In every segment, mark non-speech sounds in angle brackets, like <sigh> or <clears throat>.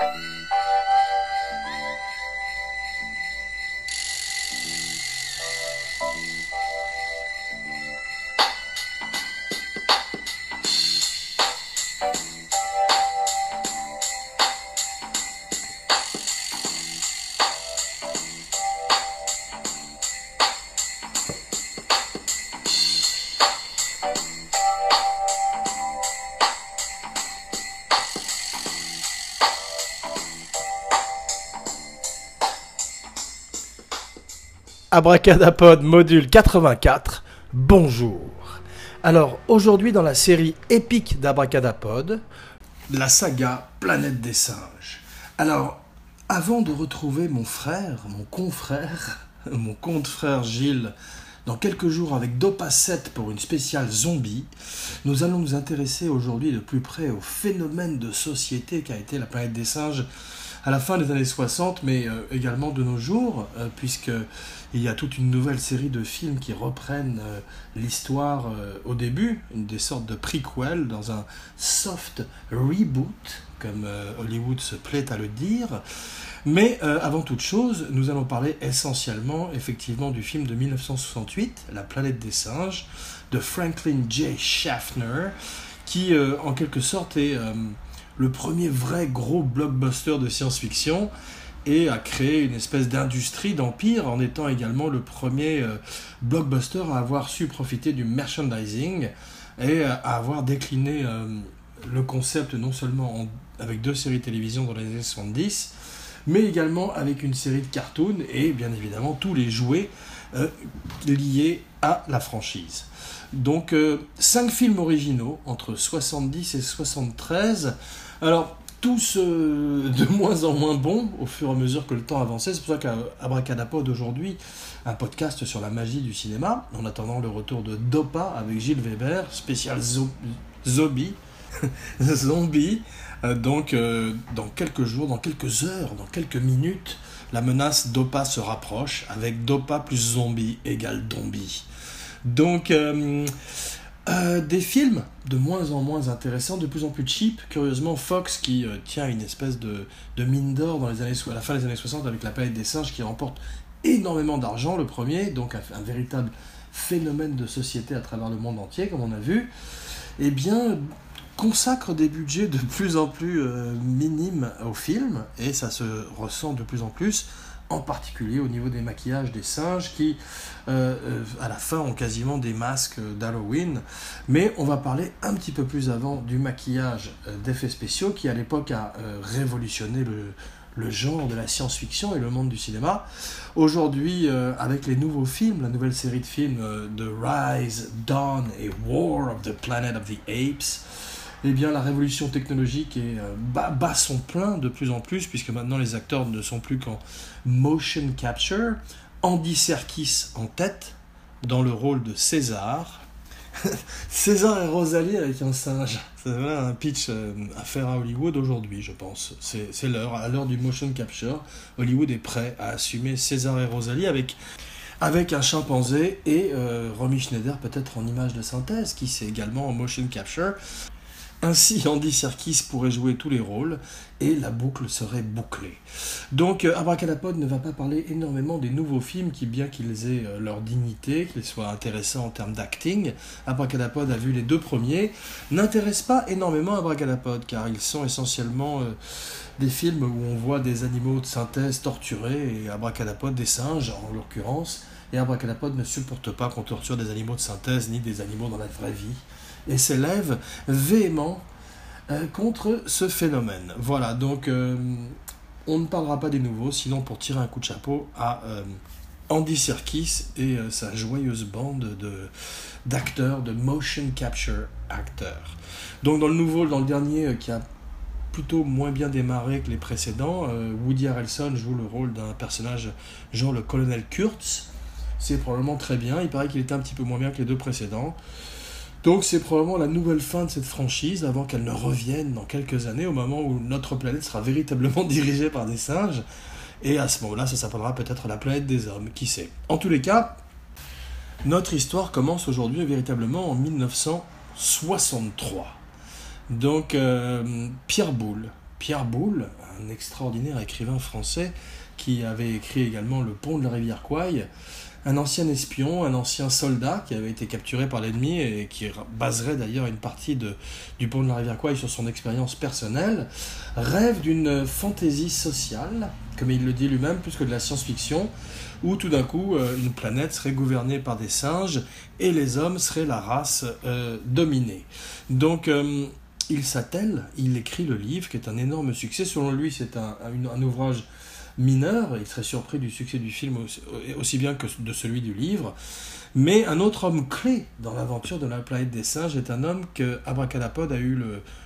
Bye. Abracadapod module 84, bonjour. Alors aujourd'hui dans la série épique d'Abracadapod, la saga Planète des singes. Alors avant de retrouver mon frère, mon confrère, <laughs> mon compte frère Gilles, dans quelques jours avec Dopa 7 pour une spéciale zombie, nous allons nous intéresser aujourd'hui de plus près au phénomène de société qu'a été la planète des singes à la fin des années 60, mais euh, également de nos jours, euh, puisque il y a toute une nouvelle série de films qui reprennent euh, l'histoire au début, des sortes de prequels dans un soft reboot, comme Hollywood se plaît à le dire. Mais avant toute chose, nous allons parler essentiellement, effectivement, du film de 1968, La planète des singes, de Franklin J. Schaffner, qui, en quelque sorte, est le premier vrai gros blockbuster de science-fiction et a créé une espèce d'industrie d'empire en étant également le premier euh, blockbuster à avoir su profiter du merchandising et à avoir décliné euh, le concept non seulement avec deux séries de télévision dans les années 70, mais également avec une série de cartoons et bien évidemment tous les jouets euh, liés à la franchise. Donc cinq films originaux entre 70 et 73 alors, tous <laughs> euh, de moins en moins bons au fur et à mesure que le temps avançait. C'est pour ça qu'Abracadapod aujourd'hui, un podcast sur la magie du cinéma, en attendant le retour de Dopa avec Gilles Weber, spécial zombie. <laughs> zombie. Euh, donc, euh, dans quelques jours, dans quelques heures, dans quelques minutes, la menace Dopa se rapproche avec Dopa plus zombie égale zombie. Donc, euh, des films de moins en moins intéressants, de plus en plus cheap. Curieusement, Fox, qui euh, tient une espèce de, mine d'or dans les années, à la fin des années 60 avec La planète des singes, qui remporte énormément d'argent, le premier, donc un, véritable phénomène de société à travers le monde entier, comme on a vu, eh bien, consacre des budgets de plus en plus euh, minimes aux films, et ça se ressent de plus en plus en particulier au niveau des maquillages des singes qui, euh, euh, à la fin, ont quasiment des masques d'Halloween. Mais on va parler un petit peu plus avant du maquillage euh, d'effets spéciaux qui, à l'époque, a révolutionné le, le genre de la science-fiction et le monde du cinéma. Aujourd'hui, avec les nouveaux films, la nouvelle série de films de Rise, Dawn et War of the Planet of the Apes, eh bien, la révolution technologique est, euh, bat, son plein de plus en plus, puisque maintenant les acteurs ne sont plus qu'en motion capture. Andy Serkis en tête, dans le rôle de César. <laughs> César et Rosalie avec un singe. C'est un pitch euh, à faire à Hollywood aujourd'hui, je pense. C'est l'heure. À l'heure du motion capture, Hollywood est prêt à assumer César et Rosalie avec avec un chimpanzé et euh, Romy Schneider peut-être en image de synthèse, qui c'est également en motion capture. Ainsi, Andy Serkis pourrait jouer tous les rôles et la boucle serait bouclée. Donc, euh, Abracadapod ne va pas parler énormément des nouveaux films qui, bien qu'ils aient euh, leur dignité, qu'ils soient intéressants en termes d'acting, Abracadapod a vu les deux premiers, n'intéressent pas énormément Abracadapod car ils sont essentiellement euh, des films où on voit des animaux de synthèse torturés et Abracadapod des singes en l'occurrence. Et Abracadapod ne supporte pas qu'on torture des animaux de synthèse ni des animaux dans la vraie vie et s'élève véhément euh, contre ce phénomène. Voilà, donc euh, on ne parlera pas des nouveaux, sinon pour tirer un coup de chapeau à euh, Andy Serkis et sa joyeuse bande de d'acteurs, de motion capture acteurs. Donc dans le nouveau, dans le dernier qui a plutôt moins bien démarré que les précédents, Woody Harrelson joue le rôle d'un personnage genre le colonel Kurtz. C'est probablement très bien, il paraît qu'il était un petit peu moins bien que les deux précédents. Donc c'est probablement la nouvelle fin de cette franchise avant qu'elle ne revienne dans quelques années au moment où notre planète sera véritablement <laughs> dirigée par des singes. Et à ce moment-là, ça s'appellera peut-être la planète des hommes, qui sait. En tous les cas, notre histoire commence aujourd'hui véritablement en 1963. Donc euh, Pierre Boulle, Pierre Boulle, un extraordinaire écrivain français qui avait écrit également Le pont de la rivière Quaille, un ancien espion, un ancien soldat qui avait été capturé par l'ennemi et qui baserait d'ailleurs une partie de, du pont de la rivière Quaille sur son expérience personnelle, rêve d'une fantaisie sociale, comme il le dit lui-même, plus que de la science-fiction, où tout d'un coup euh, une planète serait gouvernée par des singes et les hommes seraient la race euh, dominée. Donc euh, il s'attelle, il écrit le livre qui est un énorme succès. Selon lui, c'est un, ouvrage mineur. Il serait surpris du succès du film aussi, bien que de celui du livre. Mais un autre homme clé dans l'aventure de la planète des singes est un homme que Abracadapod a eu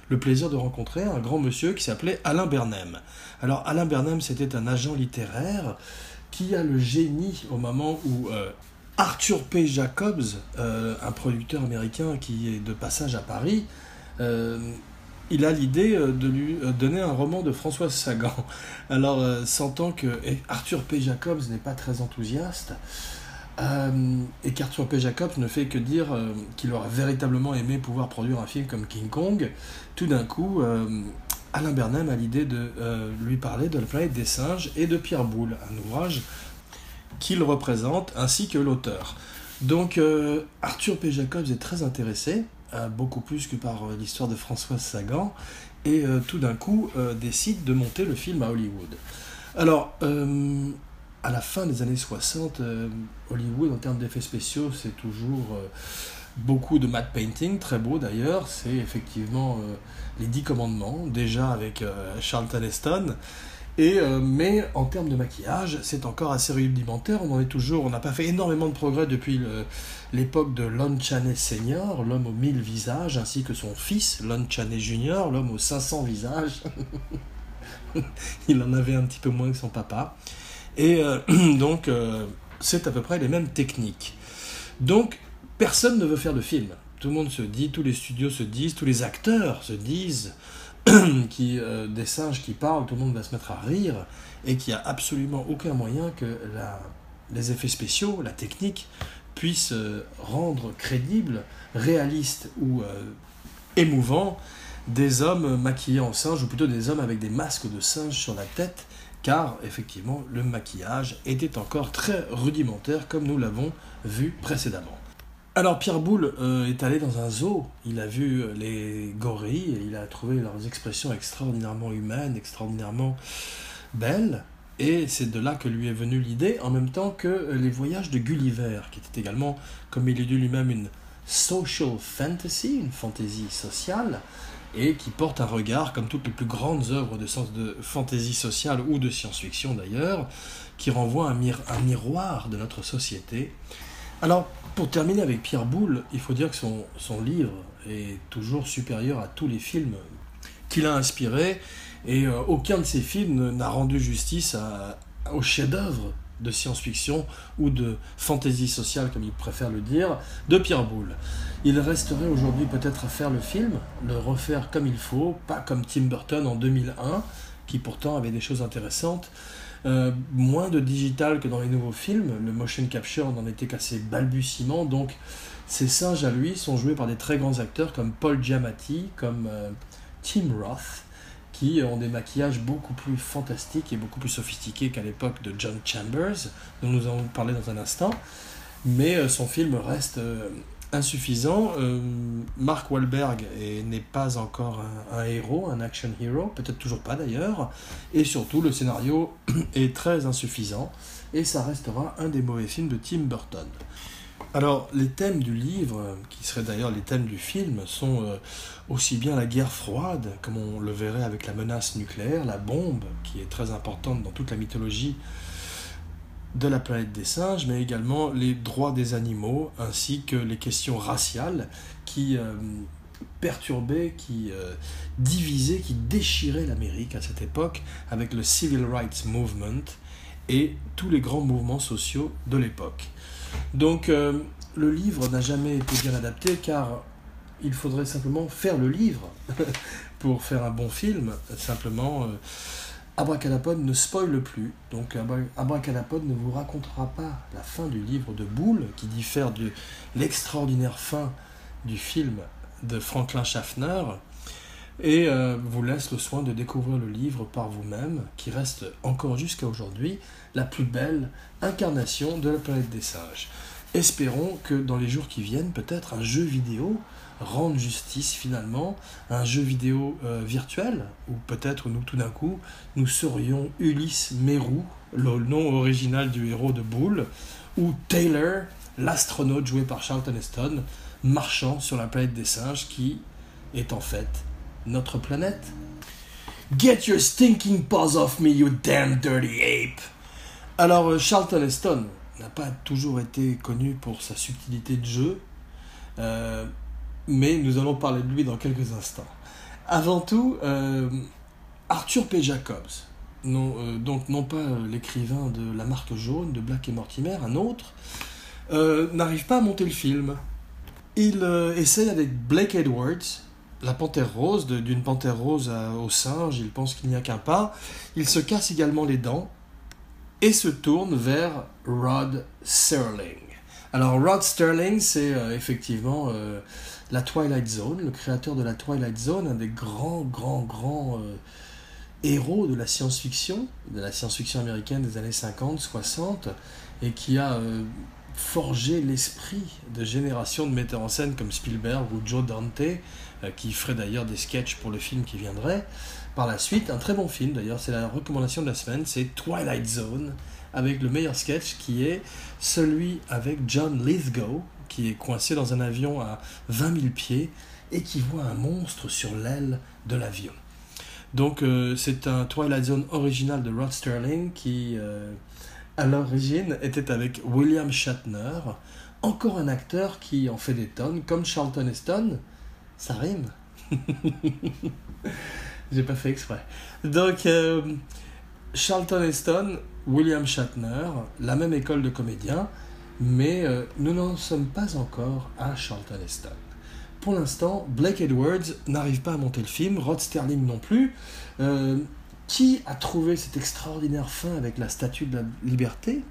le, plaisir de rencontrer, un grand monsieur qui s'appelait Alain Bernem. Alors Alain Bernem, c'était un agent littéraire qui a le génie au moment où euh, Arthur P. Jacobs, euh, un producteur américain qui est de passage à Paris, euh, il a l'idée de lui donner un roman de François Sagan. <laughs> Alors, sentant que Arthur P. Jacobs n'est pas très enthousiaste, et qu'Arthur P. Jacobs ne fait que dire qu'il aurait véritablement aimé pouvoir produire un film comme King Kong, tout d'un coup, Alain Bernheim a l'idée de euh, lui parler de la planète des singes et de Pierre Boulle, un ouvrage qu'il représente ainsi que l'auteur. Donc euh, Arthur P. Jacobs est très intéressé, euh, beaucoup plus que par l'histoire de Françoise Sagan, et tout d'un coup décide de monter le film à Hollywood. Alors, à la fin des années 60, Hollywood, en termes d'effets spéciaux, c'est toujours beaucoup de matte painting, très beau d'ailleurs. C'est effectivement euh, les Dix Commandements, déjà avec euh, Charlton Heston. Et, euh, mais en termes de maquillage, c'est encore assez rudimentaire. On en est toujours, on n'a pas fait énormément de progrès depuis l'époque de Lon Chaney Senior, l'homme aux mille visages, ainsi que son fils, Lon Chaney Junior, l'homme aux 500 visages. <laughs> Il en avait un petit peu moins que son papa. Et <clears throat> donc, c'est à peu près les mêmes techniques. Donc, personne ne veut faire de film. Tout le monde se dit, tous les studios se disent, tous les acteurs se disent, <clears throat> qui, euh, des singes qui parlent, tout le monde va se mettre à rire, et qu'il n'y a absolument aucun moyen que les effets spéciaux, la technique, puissent euh, rendre crédible, réaliste ou euh, émouvant des hommes maquillés en singe, ou plutôt des hommes avec des masques de singe sur la tête, car effectivement le maquillage était encore très rudimentaire comme nous l'avons vu précédemment. Alors Pierre Boulle euh, est allé dans un zoo, il a vu euh, les gorilles, et il a trouvé leurs expressions extraordinairement humaines, extraordinairement belles, et c'est de là que lui est venue l'idée, en même temps que euh, les voyages de Gulliver, qui était également, comme il est dit lui-même, une social fantasy, une fantaisie sociale, et qui porte un regard, comme toutes les plus grandes œuvres de sens de fantaisie sociale ou de science-fiction d'ailleurs, qui renvoie un, un miroir de notre société. Alors, pour terminer avec Pierre Boulle, il faut dire que son, livre est toujours supérieur à tous les films qu'il a inspirés, et euh, aucun de ses films n'a rendu justice au chef-d'œuvre de science-fiction ou de fantaisie sociale, comme il préfère le dire, de Pierre Boulle. Il resterait aujourd'hui peut-être à faire le film, le refaire comme il faut, pas comme Tim Burton en 2001, qui pourtant avait des choses intéressantes, euh, moins de digital que dans les nouveaux films. Le motion capture n'en était qu'à ses balbutiements. Donc, ces singes à lui sont joués par des très grands acteurs comme Paul Giamatti, comme euh, Tim Roth, qui ont des maquillages beaucoup plus fantastiques et beaucoup plus sophistiqués qu'à l'époque de John Chambers, dont nous allons parler dans un instant. Mais euh, son film reste insuffisant. Euh, Mark Wahlberg n'est pas encore un, héros, un action hero, peut-être toujours pas d'ailleurs. Et surtout, le scénario <clears throat> est très insuffisant. Et ça restera un des mauvais films de Tim Burton. Alors, les thèmes du livre, qui seraient d'ailleurs les thèmes du film, sont euh, aussi bien la guerre froide, comme on le verrait avec la menace nucléaire, la bombe, qui est très importante dans toute la mythologie de la planète des singes, mais également les droits des animaux, ainsi que les questions raciales qui euh, perturbaient, qui euh, divisaient, qui déchiraient l'Amérique à cette époque avec le Civil Rights Movement et tous les grands mouvements sociaux de l'époque. Donc euh, le livre n'a jamais été bien adapté car il faudrait simplement faire le livre <laughs> pour faire un bon film, simplement Abracadapod ne spoile plus, donc Abracadapod ne vous racontera pas la fin du livre de Boule, qui diffère de l'extraordinaire fin du film de Franklin Schaffner, et euh, vous laisse le soin de découvrir le livre par vous-même, qui reste encore jusqu'à aujourd'hui la plus belle incarnation de la planète des singes. Espérons que dans les jours qui viennent, peut-être un jeu vidéo rende justice finalement, un jeu vidéo euh, virtuel, ou peut-être nous tout d'un coup, nous serions Ulysse Mérou, le nom original du héros de Boule, ou Taylor, l'astronaute joué par Charlton Heston, marchant sur la planète des singes qui est en fait notre planète. Get your stinking paws off me, you damn dirty ape! Alors, euh, Charlton Heston n'a pas toujours été connu pour sa subtilité de jeu, euh, mais nous allons parler de lui dans quelques instants. Avant tout, euh, Arthur P. Jacobs, non, donc non pas l'écrivain de La Marque Jaune, de Black et Mortimer, un autre, n'arrive pas à monter le film. Il essaye avec Blake Edwards, la panthère rose, d'une panthère rose au singe, il pense qu'il n'y a qu'un pas. Il se casse également les dents et se tourne vers Rod Serling. Alors Rod Sterling, c'est euh, effectivement euh, la Twilight Zone, le créateur de la Twilight Zone, un des grands, grands, grands euh, héros de la science-fiction, de la science-fiction américaine des années 50, 60, et qui a forgé l'esprit de générations de metteurs en scène comme Spielberg ou Joe Dante, qui ferait d'ailleurs des sketchs pour le film qui viendrait. Par la suite, un très bon film d'ailleurs, c'est la recommandation de la semaine, c'est Twilight Zone, avec le meilleur sketch qui est celui avec John Lithgow, qui est coincé dans un avion à 20 000 pieds et qui voit un monstre sur l'aile de l'avion. Donc euh, c'est un Twilight Zone original de Rod Sterling qui, euh, à l'origine, était avec William Shatner, encore un acteur qui en fait des tonnes, comme Charlton Heston, ça rime. <laughs> J'ai pas fait exprès. Donc, euh, Charlton Heston, William Shatner, la même école de comédiens, mais euh, nous n'en sommes pas encore à Charlton Heston. Pour l'instant, Blake Edwards n'arrive pas à monter le film, Rod Sterling non plus. Euh, qui a trouvé cette extraordinaire fin avec la statue de la liberté?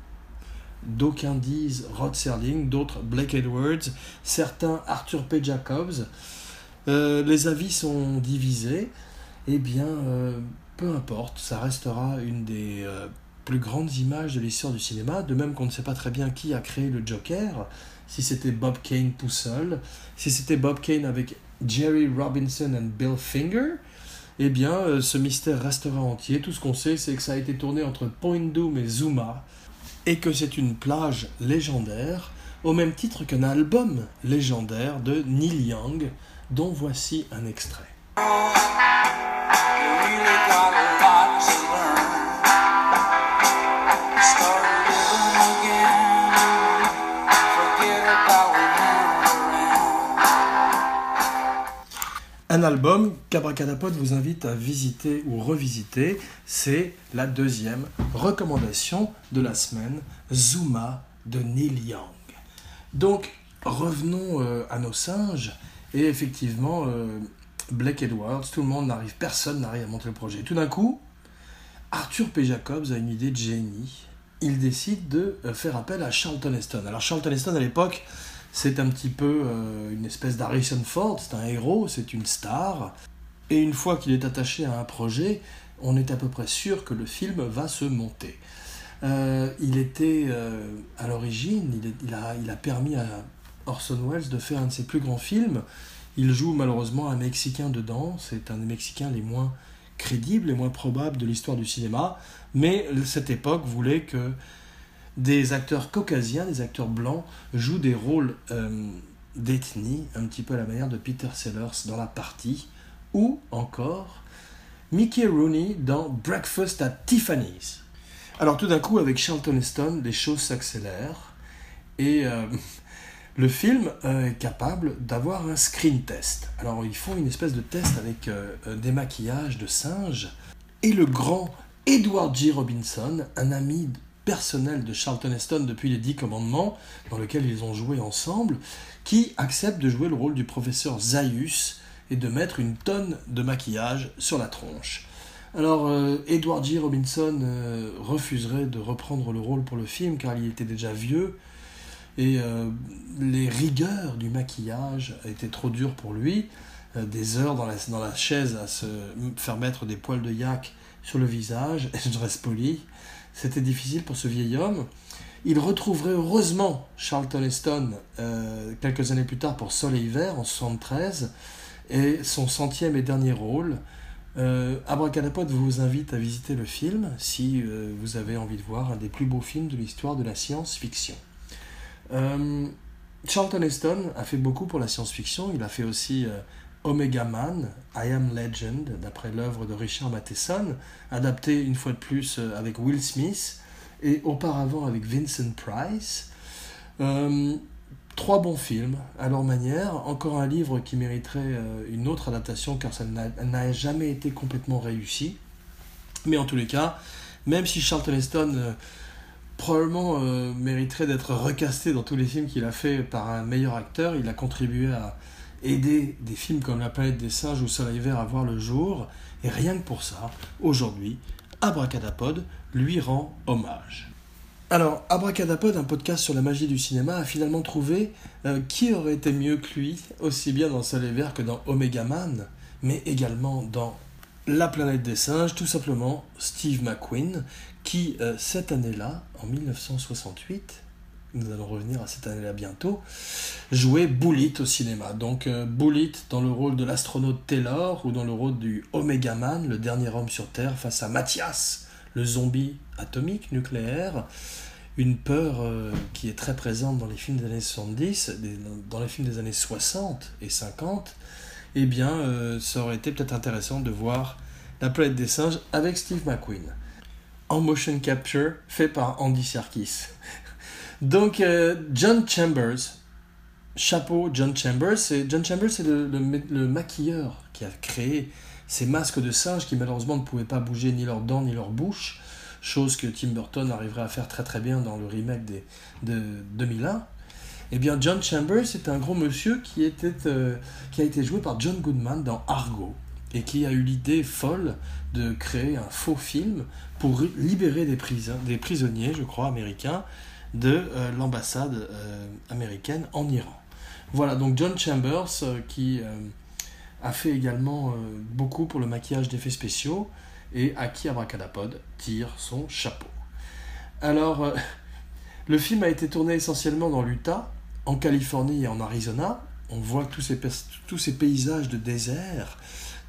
D'aucuns disent Rod Serling, d'autres Blake Edwards, certains Arthur P. Jacobs. Euh, les avis sont divisés. Eh bien, peu importe, ça restera une des plus grandes images de l'histoire du cinéma, de même qu'on ne sait pas très bien qui a créé le Joker, si c'était Bob Kane tout seul, si c'était Bob Kane avec Jerry Robinson et Bill Finger, eh bien, ce mystère restera entier. Tout ce qu'on sait, c'est que ça a été tourné entre Point Doom et Zuma, et que c'est une plage légendaire, au même titre qu'un album légendaire de Neil Young, dont voici un extrait. Un album qu'Abracadapod vous invite à visiter ou revisiter, c'est la deuxième recommandation de la semaine, Zuma de Neil Young. Donc, revenons euh, à nos singes et effectivement, euh, Blake Edwards, tout le monde n'arrive, personne n'arrive à monter le projet. Tout d'un coup, Arthur P. Jacobs a une idée de génie. Il décide de euh, faire appel à Charlton Heston. Alors Charlton Heston à l'époque, c'est un petit peu euh, une espèce d'Harrison Ford, c'est un héros, c'est une star. Et une fois qu'il est attaché à un projet, on est à peu près sûr que le film va se monter. il était à l'origine, il, a, il a permis à Orson Welles de faire un de ses plus grands films. Il joue malheureusement un Mexicain dedans, c'est un des Mexicains les moins crédibles, les moins probables de l'histoire du cinéma, mais cette époque voulait que des acteurs caucasiens, des acteurs blancs, jouent des rôles euh, d'ethnie, un petit peu à la manière de Peter Sellers dans La Partie, ou encore Mickey Rooney dans Breakfast at Tiffany's. Alors tout d'un coup, avec Charlton Heston, les choses s'accélèrent, et euh, <laughs> le film euh, est capable d'avoir un screen test. Alors ils font une espèce de test avec des maquillages de singes. Et le grand Edward G. Robinson, un ami personnel de Charlton Heston depuis les Dix Commandements, dans lequel ils ont joué ensemble, qui accepte de jouer le rôle du professeur Zaius et de mettre une tonne de maquillage sur la tronche. Alors, Edward G. Robinson refuserait de reprendre le rôle pour le film car il était déjà vieux, et euh, les rigueurs du maquillage étaient trop dures pour lui. des heures dans la, dans la chaise à se faire mettre des poils de yak sur le visage, et <laughs> je reste poli. C'était difficile pour ce vieil homme. Il retrouverait heureusement Charlton Heston euh, quelques années plus tard pour Soleil Vert en 73 et son centième et dernier rôle. Euh, Abracadapod vous invite à visiter le film si euh, vous avez envie de voir un des plus beaux films de l'histoire de la science-fiction. Euh, Charlton Heston a fait beaucoup pour la science-fiction. Il a fait aussi Omega Man, I Am Legend, d'après l'œuvre de Richard Matheson, adapté une fois de plus avec Will Smith et auparavant avec Vincent Price. Euh, trois bons films à leur manière, encore un livre qui mériterait euh, une autre adaptation car ça n'a jamais été complètement réussi. Mais en tous les cas, même si Charlton Heston euh, probablement mériterait d'être recasté dans tous les films qu'il a fait par un meilleur acteur, il a contribué à aider des films comme La planète des singes ou Soleil vert à voir le jour. Et rien que pour ça, aujourd'hui, Abracadapod lui rend hommage. Alors, Abracadapod, un podcast sur la magie du cinéma, a finalement trouvé euh, qui aurait été mieux que lui, aussi bien dans Soleil Vert que dans Omega Man, mais également dans La planète des singes, tout simplement Steve McQueen, qui, euh, cette année-là, en 1968, nous allons revenir à cette année-là bientôt, jouait Bullitt au cinéma. Donc euh, Bullitt dans le rôle de l'astronaute Taylor ou dans le rôle du Omega Man, le dernier homme sur Terre, face à Mathias, le zombie atomique, nucléaire. Une peur euh, qui est très présente dans les films des années 70, dans les films des années 60 et 50. Eh bien, euh, ça aurait été peut-être intéressant de voir La planète des singes avec Steve McQueen. En motion capture, fait par Andy Serkis. Donc, euh, John Chambers, chapeau John Chambers, John Chambers, c'est le, le, maquilleur qui a créé ces masques de singes qui malheureusement ne pouvaient pas bouger ni leurs dents ni leur bouche, chose que Tim Burton arriverait à faire très très bien dans le remake des, de 2001. Eh bien, John Chambers c'est un gros monsieur qui, était, euh, qui a été joué par John Goodman dans Argo et qui a eu l'idée folle de créer un faux film pour libérer des, des prisonniers, je crois, américains, de euh, l'ambassade euh, américaine en Iran. Voilà, donc John Chambers euh, qui a fait également beaucoup pour le maquillage d'effets spéciaux et à qui Abracadapod tire son chapeau. Alors, <laughs> le film a été tourné essentiellement dans l'Utah, en Californie et en Arizona. On voit tous ces, tous ces paysages de désert.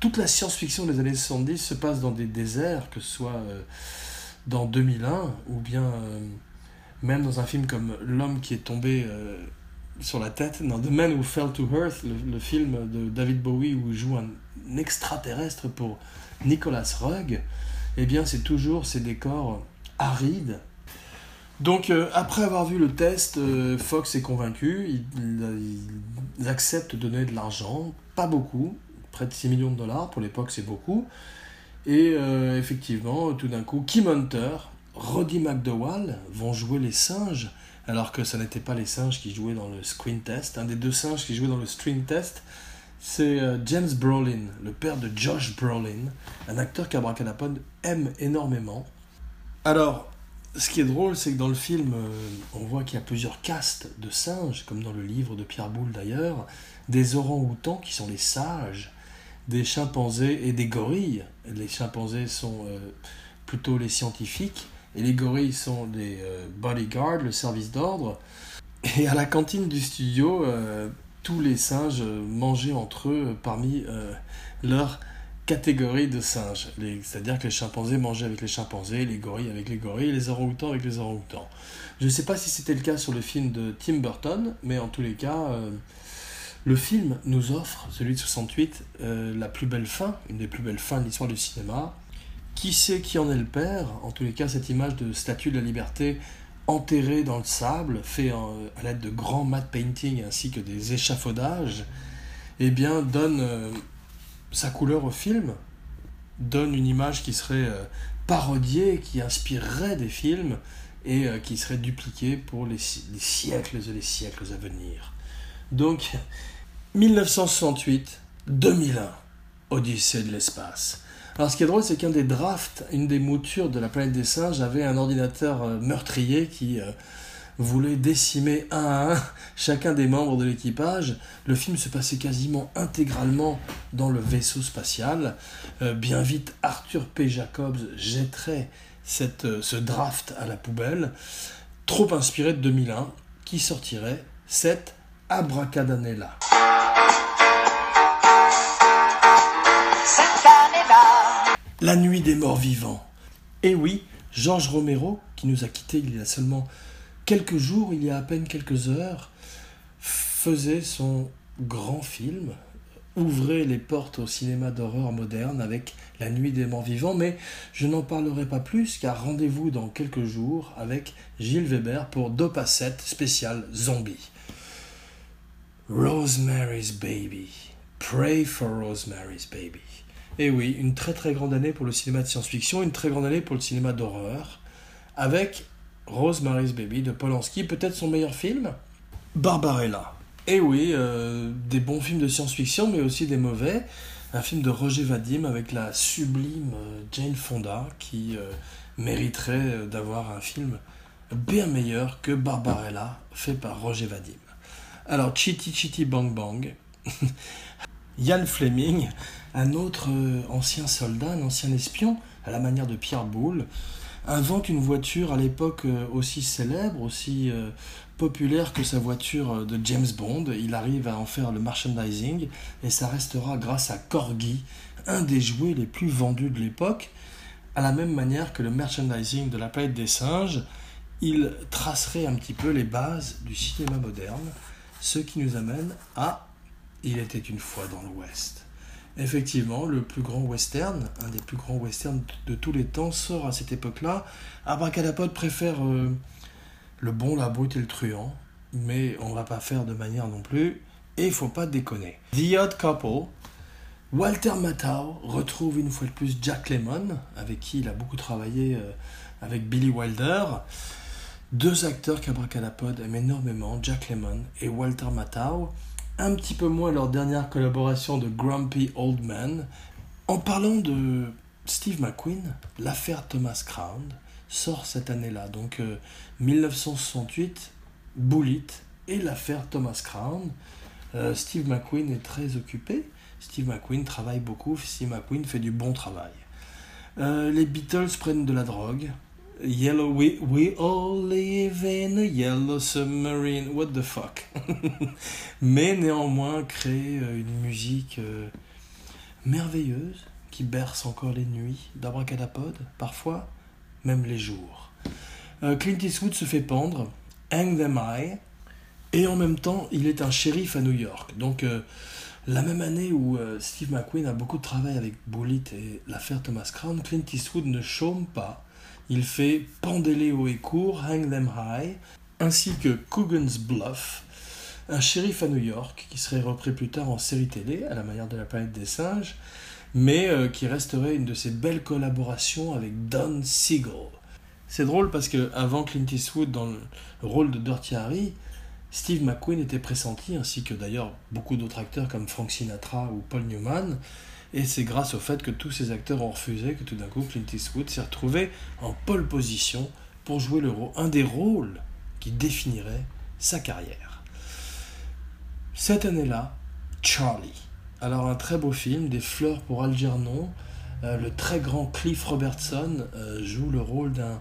Toute la science-fiction des années 70 se passe dans des déserts, que ce soit dans 2001 ou bien même dans un film comme L'homme qui est tombé euh, sur la tête, dans The Man Who Fell to Earth, le, film de David Bowie où il joue un, extraterrestre pour Nicolas Rugg, eh bien c'est toujours ces décors arides. Donc euh, après avoir vu le test, euh, Fox est convaincu, il, accepte de donner de l'argent, pas beaucoup, près de 6 millions de dollars, pour l'époque c'est beaucoup. Et effectivement, tout d'un coup, Kim Hunter, Roddy McDowell vont jouer les singes, alors que ce n'était pas les singes qui jouaient dans le screen test. Un des deux singes qui jouaient dans le screen test, c'est euh, James Brolin, le père de Josh Brolin, un acteur qu'Abracadapod aime énormément. Alors, ce qui est drôle, c'est que dans le film, euh, on voit qu'il y a plusieurs castes de singes, comme dans le livre de Pierre Boulle d'ailleurs, des orang-outans qui sont les sages, des chimpanzés et des gorilles. Les chimpanzés sont euh, plutôt les scientifiques, et les gorilles sont des euh, bodyguards, le service d'ordre. Et à la cantine du studio, euh, tous les singes mangeaient entre eux parmi euh, leur catégorie de singes. C'est-à-dire que les chimpanzés mangeaient avec les chimpanzés, les gorilles avec les gorilles, les orang-outans avec les orang-outans. Je ne sais pas si c'était le cas sur le film de Tim Burton, mais en tous les cas, le film nous offre, celui de 68, la plus belle fin, une des plus belles fins de l'histoire du cinéma. Qui sait qui en est le père? En tous les cas, cette image de statue de la liberté enterrée dans le sable, fait à l'aide de grands matte painting ainsi que des échafaudages, eh bien, donne euh, sa couleur au film, donne une image qui serait euh, parodiée, qui inspirerait des films et euh, qui serait dupliquée pour les, les siècles et les siècles à venir. Donc, 1968, 2001, Odyssée de l'espace. Alors ce qui est drôle, c'est qu'un des drafts, une des moutures de la planète des singes avait un ordinateur euh, meurtrier qui euh, voulait décimer un à un <laughs> chacun des membres de l'équipage. Le film se passait quasiment intégralement dans le vaisseau spatial. Euh, bien vite, Arthur P. Jacobs jetterait ce draft à la poubelle, trop inspiré de 2001, qui sortirait cette Abracadanella. La nuit des morts vivants. Et oui, Georges Romero, qui nous a quittés il y a seulement quelques jours, il y a à peine quelques heures, faisait son grand film, ouvrait les portes au cinéma d'horreur moderne avec La Nuit des Morts Vivants, mais je n'en parlerai pas plus car rendez-vous dans quelques jours avec Gilles Weber pour Dopa 7 spécial zombie. Rosemary's Baby. Pray for Rosemary's Baby. Et oui, une très très grande année pour le cinéma de science-fiction, une très grande année pour le cinéma d'horreur, avec Rosemary's Baby de Polanski, peut-être son meilleur film, Barbarella. Et oui, euh, des bons films de science-fiction, mais aussi des mauvais. Un film de Roger Vadim avec la sublime euh, Jane Fonda, qui euh, mériterait d'avoir un film bien meilleur que Barbarella, fait par Roger Vadim. Alors, Chitty Chitty Bang Bang, <laughs> Ian Fleming, un autre euh, ancien soldat, un ancien espion, à la manière de Pierre Boulle, invente une voiture à l'époque euh, aussi célèbre, aussi euh, populaire que sa voiture de James Bond. Il arrive à en faire le merchandising et ça restera grâce à Corgi, un des jouets les plus vendus de l'époque. À la même manière que le merchandising de la planète des singes, il tracerait un petit peu les bases du cinéma moderne, ce qui nous amène à il était une fois dans l'Ouest. Effectivement, le plus grand western, un des plus grands westerns de tous les temps, sort à cette époque-là. Abracadapod préfère euh, le bon, la brute et le truand, mais on va pas faire de manière non plus, et il faut pas déconner. The Odd Couple, Walter Matthau retrouve une fois de plus Jack Lemmon, avec qui il a beaucoup travaillé euh, avec Billy Wilder. Deux acteurs qu'Abracadapod aime énormément, Jack Lemmon et Walter Matthau un petit peu moins leur dernière collaboration de Grumpy Old Man. En parlant de Steve McQueen, l'affaire Thomas Crown sort cette année-là. Donc 1968, euh, Bullet et l'affaire Thomas Crown. Euh, Steve McQueen est très occupé. Steve McQueen travaille beaucoup. Steve McQueen fait du bon travail. Euh, les Beatles prennent de la drogue. Yellow, we, we all live in a yellow submarine. What the fuck? <laughs> Mais néanmoins, créer euh, une musique euh, merveilleuse qui berce encore les nuits d'abracadapod, parfois même les jours. Euh, Clint Eastwood se fait pendre, Hang Them High, et en même temps, il est un shérif à New York. Donc, la même année où Steve McQueen a beaucoup de travail avec Bullitt et l'affaire Thomas Crown, Clint Eastwood ne chôme pas il fait Pendez-les haut et court, Hang Them High, ainsi que Coogan's Bluff, un shérif à New York qui serait repris plus tard en série télé, à la manière de la planète des singes, mais euh, qui resterait une de ses belles collaborations avec Don Siegel. C'est drôle parce que avant Clint Eastwood dans le rôle de Dirty Harry, Steve McQueen était pressenti, ainsi que d'ailleurs beaucoup d'autres acteurs comme Frank Sinatra ou Paul Newman, et c'est grâce au fait que tous ces acteurs ont refusé que tout d'un coup Clint Eastwood s'est retrouvé en pole position pour jouer le rôle, un des rôles qui définirait sa carrière. Cette année-là, Charlie. Alors un très beau film, des fleurs pour Algernon. Euh, le très grand Cliff Robertson euh, joue le rôle d'un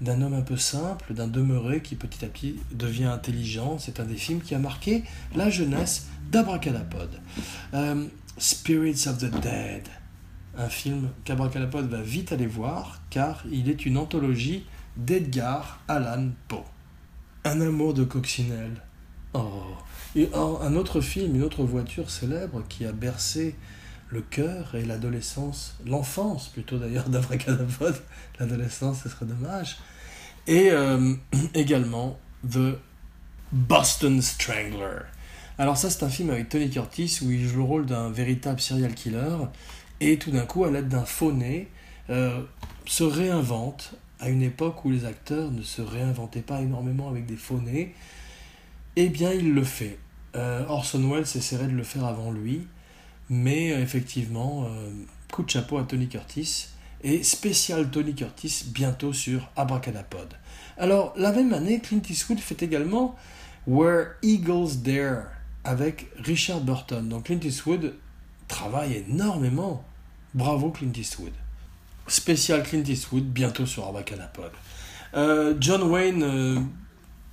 d'un homme un peu simple, d'un demeuré qui petit à petit devient intelligent. C'est un des films qui a marqué la jeunesse d'Abracadapod. Euh, Spirits of the Dead, un film qu'Abracadapod va vite aller voir car il est une anthologie d'Edgar Allan Poe. Un amour de coccinelle. Oh. Et un autre film, une autre voiture célèbre qui a bercé le cœur et l'adolescence, l'enfance plutôt d'ailleurs d'Abracadapod, l'adolescence ce serait dommage, et euh, <clears throat> également The Boston Strangler, alors ça, c'est un film avec Tony Curtis où il joue le rôle d'un véritable serial killer et tout d'un coup, à l'aide d'un faux nez, euh, se réinvente à une époque où les acteurs ne se réinventaient pas énormément avec des faux nez. Eh bien, il le fait. Euh, Orson Welles essaierait de le faire avant lui, mais euh, effectivement, coup de chapeau à Tony Curtis et spécial Tony Curtis bientôt sur Abracadapod. Alors, la même année, Clint Eastwood fait également Where Eagles Dare avec Richard Burton. Donc Clint Eastwood travaille énormément. Bravo Clint Eastwood. Spécial Clint Eastwood bientôt sur Abracadapod. Euh, John Wayne euh,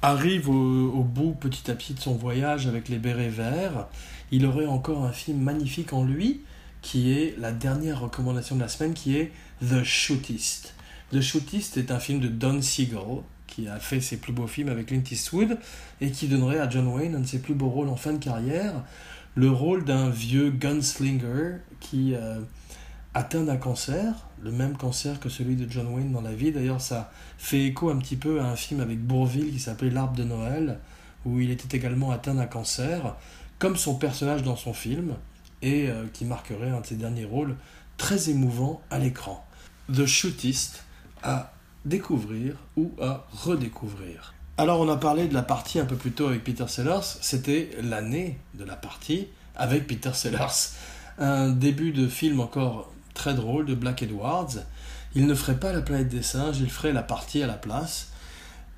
arrive au, bout petit à petit de son voyage avec les bérets verts. Il aurait encore un film magnifique en lui, qui est la dernière recommandation de la semaine, qui est The Shootist. The Shootist est un film de Don Siegel, qui a fait ses plus beaux films avec Clint Eastwood, et qui donnerait à John Wayne un de ses plus beaux rôles en fin de carrière, le rôle d'un vieux gunslinger qui euh, atteint d'un cancer, le même cancer que celui de John Wayne dans la vie. D'ailleurs, ça fait écho un petit peu à un film avec Bourville qui s'appelait L'arbre de Noël, où il était également atteint d'un cancer, comme son personnage dans son film, et euh, qui marquerait un de ses derniers rôles très émouvant à l'écran. The Shootist à découvrir ou à redécouvrir. Alors on a parlé de la partie un peu plus tôt avec Peter Sellers, c'était l'année de la partie avec Peter Sellers. Un début de film encore très drôle de Black Edwards. Il ne ferait pas la planète des singes, il ferait la partie à la place.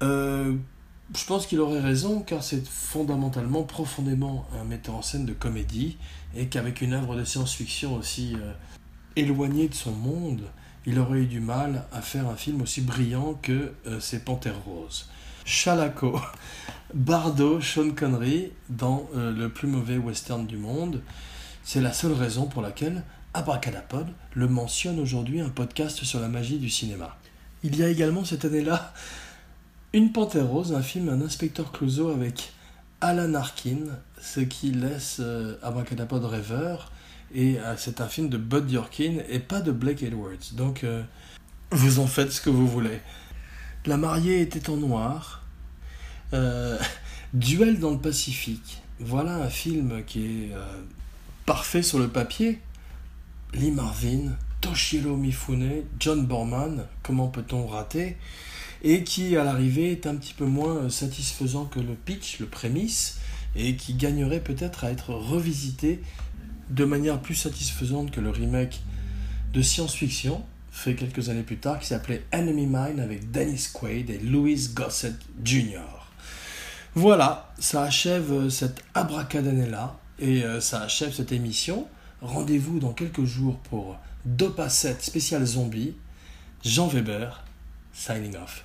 Euh, je pense qu'il aurait raison car c'est fondamentalement, profondément un metteur en scène de comédie et qu'avec une œuvre de science-fiction aussi euh, éloignée de son monde, il aurait eu du mal à faire un film aussi brillant que euh, ses Panthères Roses. Chalaco, <laughs> Bardo, Sean Connery dans le plus mauvais western du monde. C'est la seule raison pour laquelle Abracadapod le mentionne aujourd'hui un podcast sur la magie du cinéma. Il y a également cette année-là Une Panthère Rose, un film, un inspecteur Clouseau avec Alan Arkin, ce qui laisse euh, Abracadapod rêveur. Et euh, c'est un film de Bud Yorkin et pas de Blake Edwards. Donc euh, vous en faites ce que vous voulez. La mariée était en noir. <laughs> Duel dans le Pacifique. Voilà un film qui est parfait sur le papier, Lee Marvin, Toshiro Mifune, John Borman, comment peut-on rater? Et qui à l'arrivée est un petit peu moins satisfaisant que le pitch, le prémisse, et qui gagnerait peut-être à être revisité de manière plus satisfaisante que le remake de science-fiction fait quelques années plus tard qui s'appelait Enemy Mine avec Dennis Quaid et Louis Gossett Jr. Voilà, ça achève cette abracadabra et euh, ça achève cette émission. Rendez-vous dans quelques jours pour Dopa 7 spécial zombie. Jean Weber, signing off.